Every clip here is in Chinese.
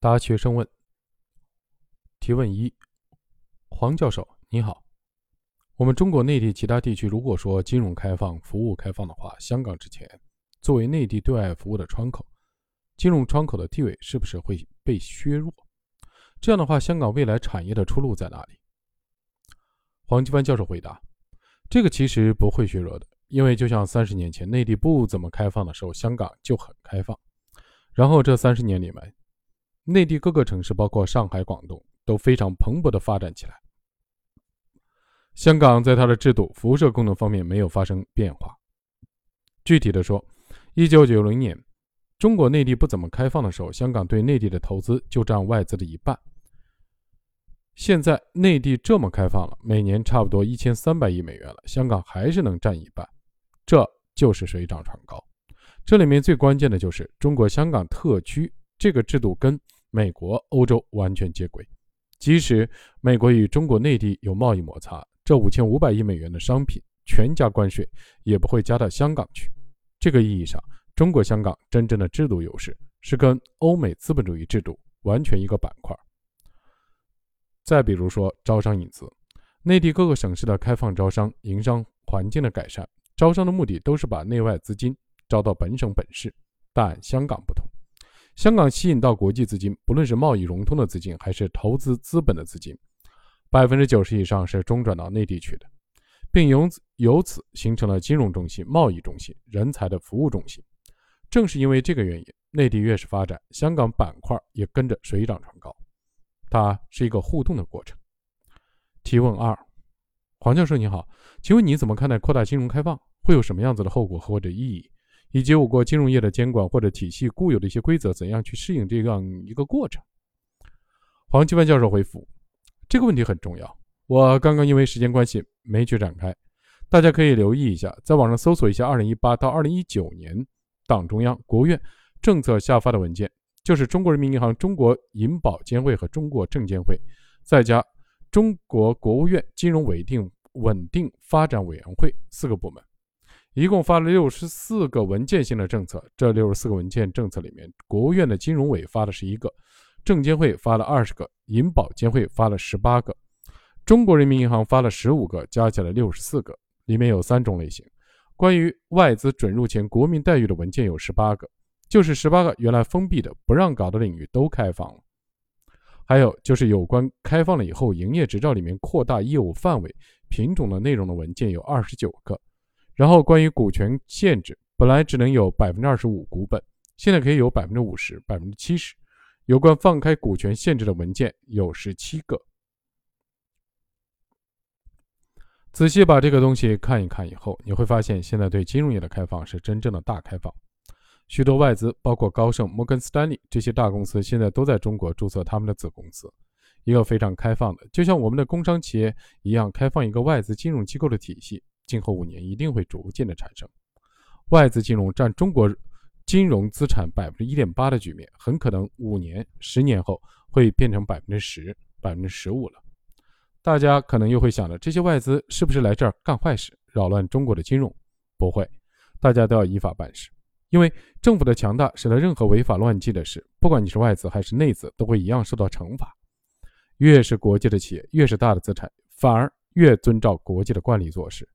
答学生问。提问一：黄教授，你好。我们中国内地其他地区，如果说金融开放、服务开放的话，香港之前作为内地对外服务的窗口，金融窗口的地位是不是会被削弱？这样的话，香港未来产业的出路在哪里？黄继帆教授回答：这个其实不会削弱的，因为就像三十年前内地不怎么开放的时候，香港就很开放。然后这三十年里面，内地各个城市，包括上海、广东，都非常蓬勃的发展起来。香港在它的制度、辐射功能方面没有发生变化。具体的说，一九九零年，中国内地不怎么开放的时候，香港对内地的投资就占外资的一半。现在内地这么开放了，每年差不多一千三百亿美元了，香港还是能占一半，这就是水涨船高。这里面最关键的就是中国香港特区这个制度跟美国、欧洲完全接轨，即使美国与中国内地有贸易摩擦。这五千五百亿美元的商品全加关税，也不会加到香港去。这个意义上，中国香港真正的制度优势是跟欧美资本主义制度完全一个板块。再比如说招商引资，内地各个省市的开放招商、营商环境的改善，招商的目的都是把内外资金招到本省本市。但香港不同，香港吸引到国际资金，不论是贸易融通的资金，还是投资资本的资金。百分之九十以上是中转到内地去的，并由此由此形成了金融中心、贸易中心、人才的服务中心。正是因为这个原因，内地越是发展，香港板块也跟着水涨船高。它是一个互动的过程。提问二：黄教授你好，请问你怎么看待扩大金融开放会有什么样子的后果或者意义？以及我国金融业的监管或者体系固有的一些规则，怎样去适应这样一个过程？黄奇帆教授回复。这个问题很重要，我刚刚因为时间关系没去展开，大家可以留意一下，在网上搜索一下2018到2019年党中央、国务院政策下发的文件，就是中国人民银行、中国银保监会和中国证监会，再加中国国务院金融稳定稳定发展委员会四个部门，一共发了六十四个文件性的政策。这六十四个文件政策里面，国务院的金融委发了十一个。证监会发了二十个，银保监会发了十八个，中国人民银行发了十五个，加起来六十四个。里面有三种类型：关于外资准入前国民待遇的文件有十八个，就是十八个原来封闭的不让搞的领域都开放了；还有就是有关开放了以后营业执照里面扩大业务范围、品种的内容的文件有二十九个。然后关于股权限制，本来只能有百分之二十五股本，现在可以有百分之五十、百分之七十。有关放开股权限制的文件有十七个。仔细把这个东西看一看以后，你会发现，现在对金融业的开放是真正的大开放。许多外资，包括高盛、摩根斯丹利这些大公司，现在都在中国注册他们的子公司，一个非常开放的，就像我们的工商企业一样，开放一个外资金融机构的体系。今后五年一定会逐渐的产生外资金融占中国。金融资产百分之一点八的局面，很可能五年、十年后会变成百分之十、百分之十五了。大家可能又会想了，这些外资是不是来这儿干坏事，扰乱中国的金融？不会，大家都要依法办事。因为政府的强大，使得任何违法乱纪的事，不管你是外资还是内资，都会一样受到惩罚。越是国际的企业，越是大的资产，反而越遵照国际的惯例做事，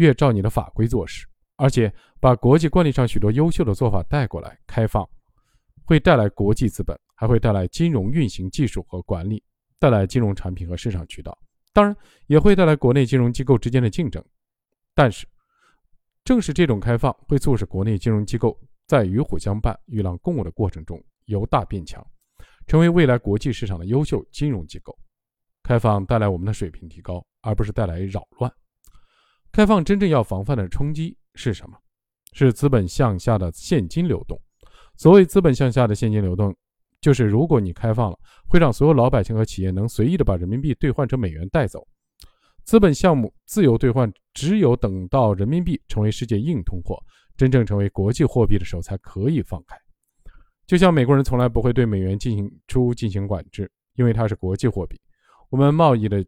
越照你的法规做事。而且把国际惯例上许多优秀的做法带过来，开放会带来国际资本，还会带来金融运行技术和管理，带来金融产品和市场渠道，当然也会带来国内金融机构之间的竞争。但是，正是这种开放，会促使国内金融机构在与虎相伴、与狼共舞的过程中由大变强，成为未来国际市场的优秀金融机构。开放带来我们的水平提高，而不是带来扰乱。开放真正要防范的冲击。是什么？是资本向下的现金流动。所谓资本向下的现金流动，就是如果你开放了，会让所有老百姓和企业能随意的把人民币兑换成美元带走。资本项目自由兑换，只有等到人民币成为世界硬通货，真正成为国际货币的时候，才可以放开。就像美国人从来不会对美元进行出进行管制，因为它是国际货币。我们贸易的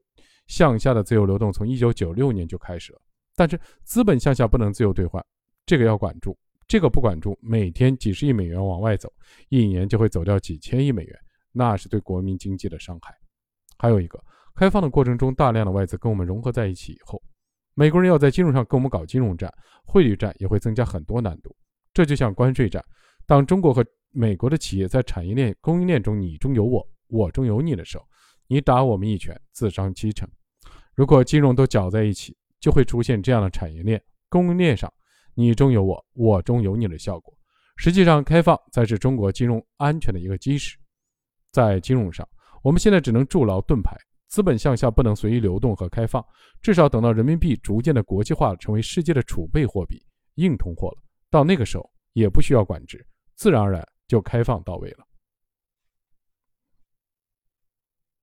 向下的自由流动从一九九六年就开始了。但是资本向下不能自由兑换，这个要管住。这个不管住，每天几十亿美元往外走，一年就会走掉几千亿美元，那是对国民经济的伤害。还有一个，开放的过程中，大量的外资跟我们融合在一起以后，美国人要在金融上跟我们搞金融战、汇率战，也会增加很多难度。这就像关税战，当中国和美国的企业在产业链、供应链中你中有我，我中有你的时候，你打我们一拳，自伤七成。如果金融都搅在一起，就会出现这样的产业链、供应链上你中有我，我中有你的效果。实际上，开放才是中国金融安全的一个基石。在金融上，我们现在只能筑牢盾牌，资本向下不能随意流动和开放，至少等到人民币逐渐的国际化，成为世界的储备货币、硬通货了，到那个时候也不需要管制，自然而然就开放到位了。